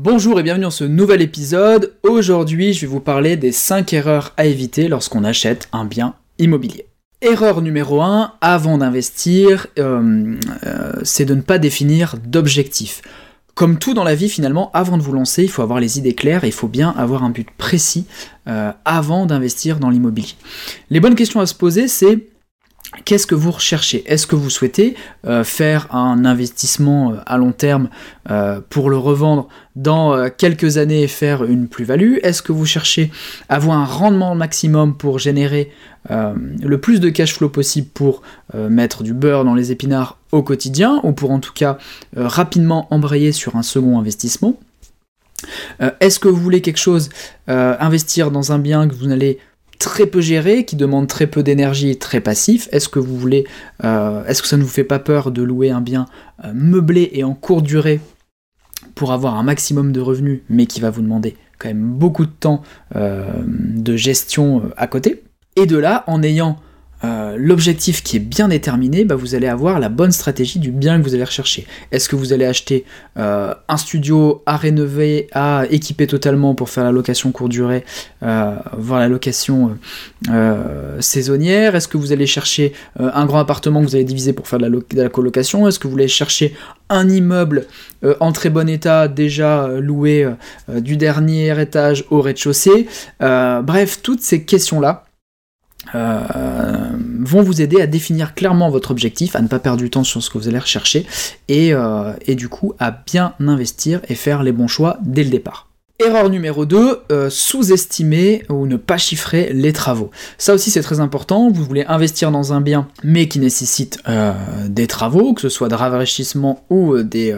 Bonjour et bienvenue dans ce nouvel épisode. Aujourd'hui, je vais vous parler des 5 erreurs à éviter lorsqu'on achète un bien immobilier. Erreur numéro 1, avant d'investir, euh, euh, c'est de ne pas définir d'objectif. Comme tout dans la vie, finalement, avant de vous lancer, il faut avoir les idées claires et il faut bien avoir un but précis euh, avant d'investir dans l'immobilier. Les bonnes questions à se poser, c'est Qu'est-ce que vous recherchez? Est-ce que vous souhaitez euh, faire un investissement euh, à long terme euh, pour le revendre dans quelques années et faire une plus-value? Est-ce que vous cherchez à avoir un rendement maximum pour générer le plus de cash flow possible pour mettre du beurre dans les épinards au quotidien ou pour en tout cas rapidement embrayer sur un second investissement? Est-ce que vous voulez quelque chose, investir dans un bien que vous n'allez très peu géré, qui demande très peu d'énergie très passif. Est-ce que vous voulez, euh, est-ce que ça ne vous fait pas peur de louer un bien euh, meublé et en courte durée pour avoir un maximum de revenus, mais qui va vous demander quand même beaucoup de temps euh, de gestion à côté? Et de là, en ayant euh, l'objectif qui est bien déterminé, bah, vous allez avoir la bonne stratégie du bien que vous allez rechercher. Est-ce que vous allez acheter euh, un studio à rénover, à équiper totalement pour faire la location courte durée, euh, voir la location saisonnière? Est-ce que vous allez chercher un grand appartement que vous allez diviser pour faire de la, colocation? Est-ce que vous allez chercher un immeuble en très bon état, déjà loué du dernier étage au rez-de-chaussée? Bref, toutes ces questions-là euh, vont vous aider à définir clairement votre objectif, à ne pas perdre du temps sur ce que vous allez rechercher, et, euh, du coup à bien investir et faire les bons choix dès le départ. Erreur numéro 2, euh, sous-estimer ou ne pas chiffrer les travaux. Ça aussi c'est très important, vous voulez investir dans un bien mais qui nécessite des travaux, que ce soit de rafraîchissement ou des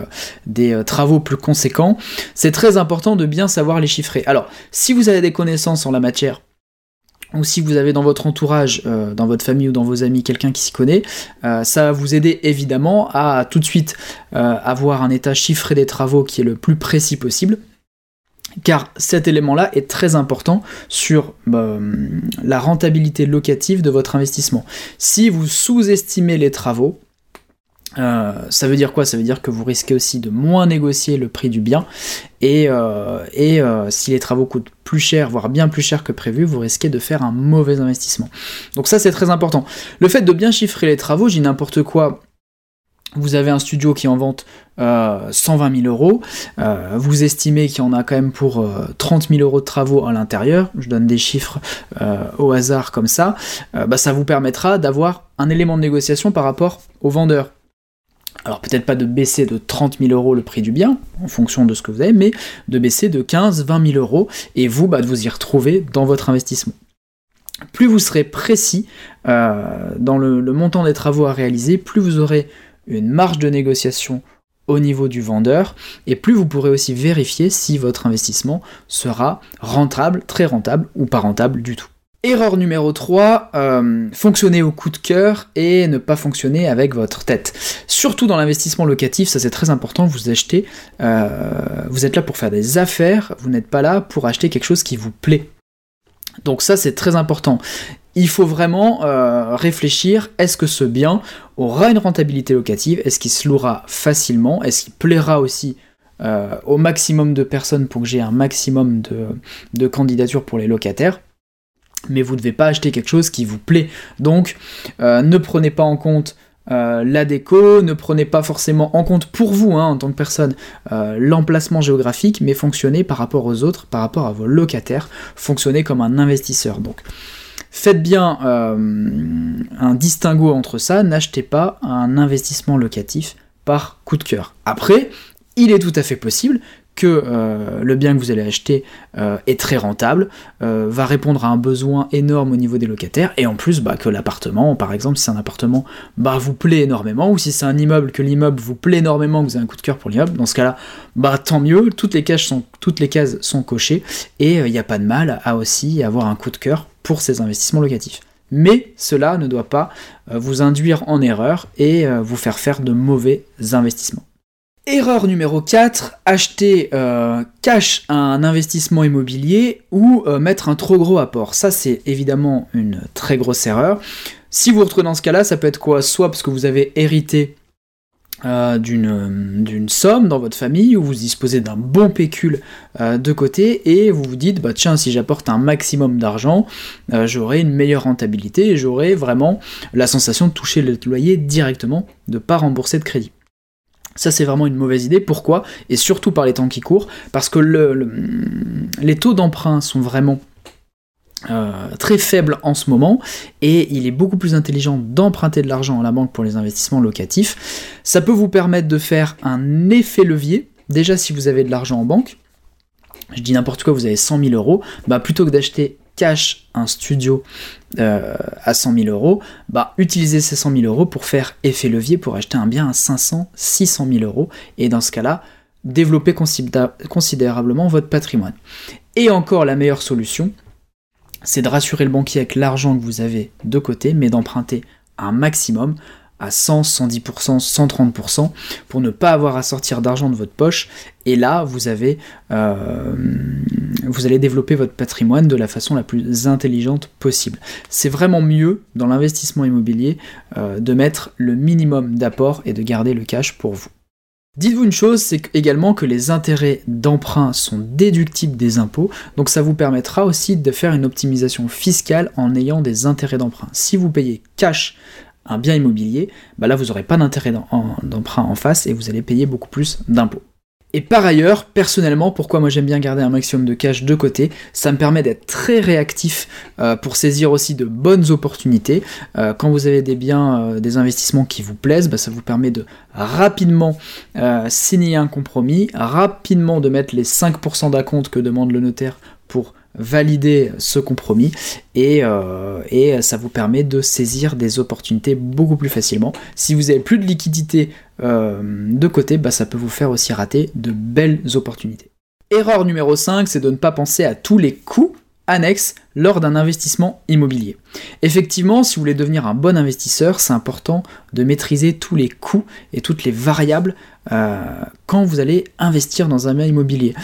travaux plus conséquents, c'est très important de bien savoir les chiffrer. Alors si vous avez des connaissances en la matière, ou si vous avez dans votre entourage, euh, dans votre famille ou dans vos amis quelqu'un qui s'y connaît, euh, ça va vous aider évidemment à tout de suite euh, avoir un état chiffré des travaux qui est le plus précis possible. Car cet élément-là est très important sur la rentabilité locative de votre investissement. Si vous sous-estimez les travaux, euh, ça veut dire quoi? Ça veut dire que vous risquez aussi de moins négocier le prix du bien et, euh, euh, si les travaux coûtent plus cher, voire bien plus cher que prévu, vous risquez de faire un mauvais investissement. Donc ça c'est très important. Le fait de bien chiffrer les travaux, j'ai n'importe quoi. Vous avez un studio qui en vente 120 000 euros, vous estimez qu'il y en a quand même pour 30 000 euros de travaux à l'intérieur, je donne des chiffres au hasard comme ça, bah, ça vous permettra d'avoir un élément de négociation par rapport au vendeur alors peut-être pas de baisser de 30 000 euros le prix du bien, en fonction de ce que vous avez, mais de baisser de 15 20 000 euros, et vous, bah, de vous y retrouver dans votre investissement. Plus vous serez précis euh, dans le, montant des travaux à réaliser, plus vous aurez une marge de négociation au niveau du vendeur, et plus vous pourrez aussi vérifier si votre investissement sera rentable, très rentable, ou pas rentable du tout. Erreur numéro 3, euh, fonctionner au coup de cœur et ne pas fonctionner avec votre tête. Surtout dans l'investissement locatif, ça c'est très important, vous achetez, euh, vous êtes là pour faire des affaires, vous n'êtes pas là pour acheter quelque chose qui vous plaît. Donc ça c'est très important. Il faut vraiment euh, réfléchir, est-ce que ce bien aura une rentabilité locative, est-ce qu'il se louera facilement, est-ce qu'il plaira aussi au maximum de personnes pour que j'ai un maximum de candidatures pour les locataires? Mais vous ne devez pas acheter quelque chose qui vous plaît. Donc euh, ne prenez pas en compte euh, la déco, ne prenez pas forcément en compte pour vous, hein, en tant que personne, euh, l'emplacement géographique, mais fonctionnez par rapport aux autres, par rapport à vos locataires, fonctionnez comme un investisseur. Donc faites bien un distinguo entre ça, n'achetez pas un investissement locatif par coup de cœur. Après, il est tout à fait possible que euh, le bien que vous allez acheter euh, est très rentable, euh, va répondre à un besoin énorme au niveau des locataires, et en plus bah, que l'appartement, par exemple, si c'est un appartement, bah, vous plaît énormément, ou si c'est un immeuble, que l'immeuble vous plaît énormément, vous avez un coup de cœur pour l'immeuble, dans ce cas-là, bah tant mieux, toutes les cases sont, toutes les cases sont cochées, et il n'y a pas de mal à aussi avoir un coup de cœur pour ces investissements locatifs. Mais cela ne doit pas vous induire en erreur et vous faire faire de mauvais investissements. Erreur numéro 4, acheter euh, cash un investissement immobilier ou euh, mettre un trop gros apport. Ça c'est évidemment une très grosse erreur. Si vous vous retrouvez dans ce cas-là, ça peut être quoi? Soit parce que vous avez hérité euh, d'une somme dans votre famille où vous disposez d'un bon pécule de côté et vous vous dites bah tiens si j'apporte un maximum d'argent j'aurai une meilleure rentabilité et j'aurai vraiment la sensation de toucher le loyer directement de pas rembourser de crédit. Ça c'est vraiment une mauvaise idée. Pourquoi? Et surtout par les temps qui courent, parce que les taux d'emprunt sont vraiment euh, très faible en ce moment et il est beaucoup plus intelligent d'emprunter de l'argent à la banque pour les investissements locatifs. Ça peut vous permettre de faire un effet levier. Déjà si vous avez de l'argent en banque, je dis n'importe quoi, vous avez 100 000 euros, bah plutôt que d'acheter un studio euh, à 100 000 euros, bah utilisez ces 100 000 euros pour faire effet levier pour acheter un bien à 500, 600 000 euros et dans ce cas-là, développer considérablement votre patrimoine. Et encore la meilleure solution, c'est de rassurer le banquier avec l'argent que vous avez de côté, mais d'emprunter un maximum à 100, 110%, 130% pour ne pas avoir à sortir d'argent de votre poche. Et là, vous avez, euh, vous allez développer votre patrimoine de la façon la plus intelligente possible. C'est vraiment mieux dans l'investissement immobilier euh, de mettre le minimum d'apport et de garder le cash pour vous. Dites-vous une chose, c'est également que les intérêts d'emprunt sont déductibles des impôts, donc ça vous permettra aussi de faire une optimisation fiscale en ayant des intérêts d'emprunt. Si vous payez cash un bien immobilier, bah là vous n'aurez pas d'intérêt d'emprunt en face et vous allez payer beaucoup plus d'impôts. Et par ailleurs, personnellement, pourquoi moi j'aime bien garder un maximum de cash de côté, ça me permet d'être très réactif euh, pour saisir aussi de bonnes opportunités. Euh, quand vous avez des biens, euh, des investissements qui vous plaisent, bah, ça vous permet de rapidement signer un compromis, rapidement de mettre les 5% d'acompte que demande le notaire pour valider ce compromis et, euh, et, ça vous permet de saisir des opportunités beaucoup plus facilement. Si vous avez plus de liquidité euh, de côté, bah, ça peut vous faire aussi rater de belles opportunités. Erreur numéro 5, c'est de ne pas penser à tous les coûts annexes lors d'un investissement immobilier. Effectivement, si vous voulez devenir un bon investisseur, c'est important de maîtriser tous les coûts et toutes les variables euh, quand vous allez investir dans un bien immobilier.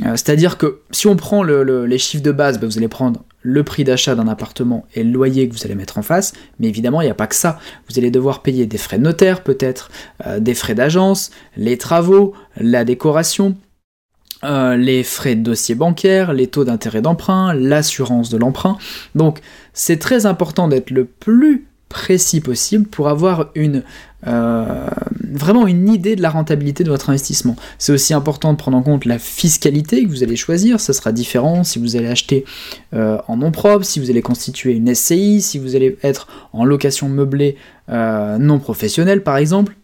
Euh, c'est-à-dire que si on prend les chiffres de base, bah, vous allez prendre le prix d'achat d'un appartement et le loyer que vous allez mettre en face, mais évidemment il n'y a pas que ça. Vous allez devoir payer des frais de notaire, peut-être euh, des frais d'agence, les travaux, la décoration, euh, les frais de dossier bancaire, les taux d'intérêt d'emprunt, l'assurance de l'emprunt. Donc c'est très important d'être le plus précis possible pour avoir une euh, vraiment une idée de la rentabilité de votre investissement. C'est aussi important de prendre en compte la fiscalité que vous allez choisir, ça sera différent si vous allez acheter euh, en nom propre, si vous allez constituer une SCI, si vous allez être en location meublée non professionnelle par exemple.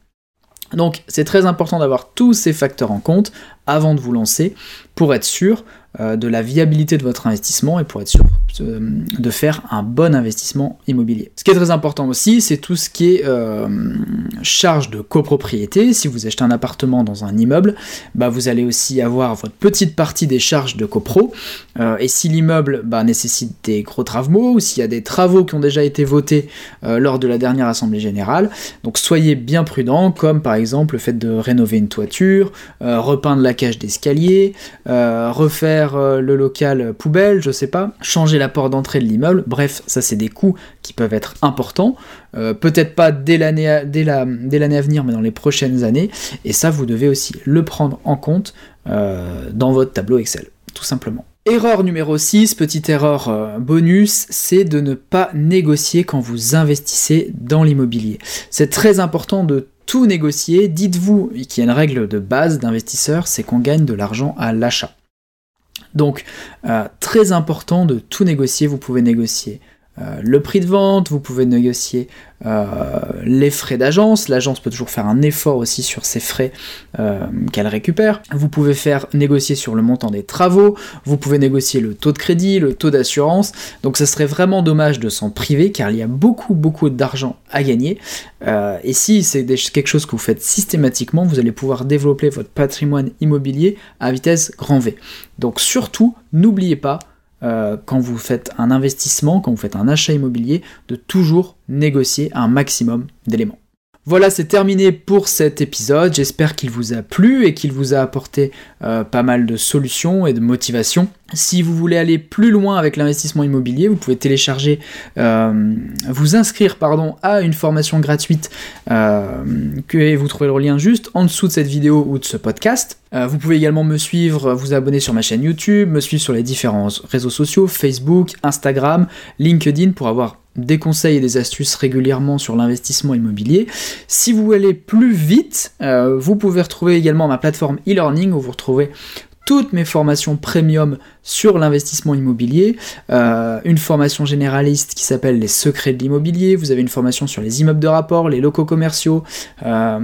Donc c'est très important d'avoir tous ces facteurs en compte avant de vous lancer pour être sûr de la viabilité de votre investissement et pour être sûr euh, de faire un bon investissement immobilier. Ce qui est très important aussi, c'est tout ce qui est euh, charge de copropriété. Si vous achetez un appartement dans un immeuble, bah, vous allez aussi avoir votre petite partie des charges de copro. et si l'immeuble bah, nécessite des gros travaux ou s'il y a des travaux qui ont déjà été votés lors de la dernière assemblée générale, donc soyez bien prudent, comme par exemple le fait de rénover une toiture, repeindre la cage d'escalier, refaire euh, le local poubelle, je sais pas, changer la porte d'entrée de l'immeuble, bref, ça c'est des coûts qui peuvent être importants, euh, peut-être pas dès l'année dès la, dès l'année à venir, mais dans les prochaines années, et ça vous devez aussi le prendre en compte euh, dans votre tableau Excel, tout simplement. Erreur numéro 6, petite erreur bonus, c'est de ne pas négocier quand vous investissez dans l'immobilier. C'est très important de tout négocier. Dites-vous qu'il y a une règle de base d'investisseur, c'est qu'on gagne de l'argent à l'achat. Donc, euh, très important de tout négocier. Vous pouvez négocier le prix de vente, vous pouvez négocier euh, les frais d'agence, l'agence peut toujours faire un effort aussi sur ces frais euh, qu'elle récupère, vous pouvez faire négocier sur le montant des travaux, vous pouvez négocier le taux de crédit, le taux d'assurance, donc ça serait vraiment dommage de s'en priver car il y a beaucoup beaucoup d'argent à gagner, et si c'est quelque chose que vous faites systématiquement, vous allez pouvoir développer votre patrimoine immobilier à vitesse grand V. Donc surtout, n'oubliez pas, euh, quand vous faites un investissement, quand vous faites un achat immobilier, de toujours négocier un maximum d'éléments. Voilà, c'est terminé pour cet épisode. J'espère qu'il vous a plu et qu'il vous a apporté euh, pas mal de solutions et de motivation. Si vous voulez aller plus loin avec l'investissement immobilier, vous pouvez télécharger, euh, vous inscrire pardon, à une formation gratuite euh, que vous trouverez le lien juste en dessous de cette vidéo ou de ce podcast. vous pouvez également me suivre, vous abonner sur ma chaîne YouTube, me suivre sur les différents réseaux sociaux, Facebook, Instagram, LinkedIn pour avoir des conseils et des astuces régulièrement sur l'investissement immobilier. Si vous voulez plus vite, euh, vous pouvez retrouver également ma plateforme e-learning où vous retrouvez toutes mes formations premium sur l'investissement immobilier, euh, une formation généraliste qui s'appelle les secrets de l'immobilier, vous avez une formation sur les immeubles de rapport, les locaux commerciaux, euh,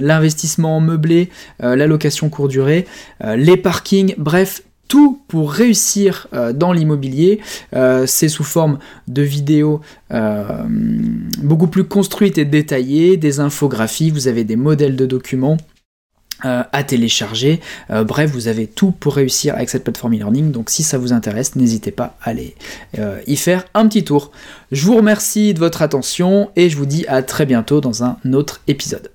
l'investissement en meublé, la location court durée, les parkings, bref, tout pour réussir euh, dans l'immobilier. Euh, c'est sous forme de vidéos euh, beaucoup plus construites et détaillées, des infographies, vous avez des modèles de documents. à télécharger. bref, vous avez tout pour réussir avec cette plateforme e-learning. Donc si ça vous intéresse, n'hésitez pas à aller y faire un petit tour. Je vous remercie de votre attention et je vous dis à très bientôt dans un autre épisode.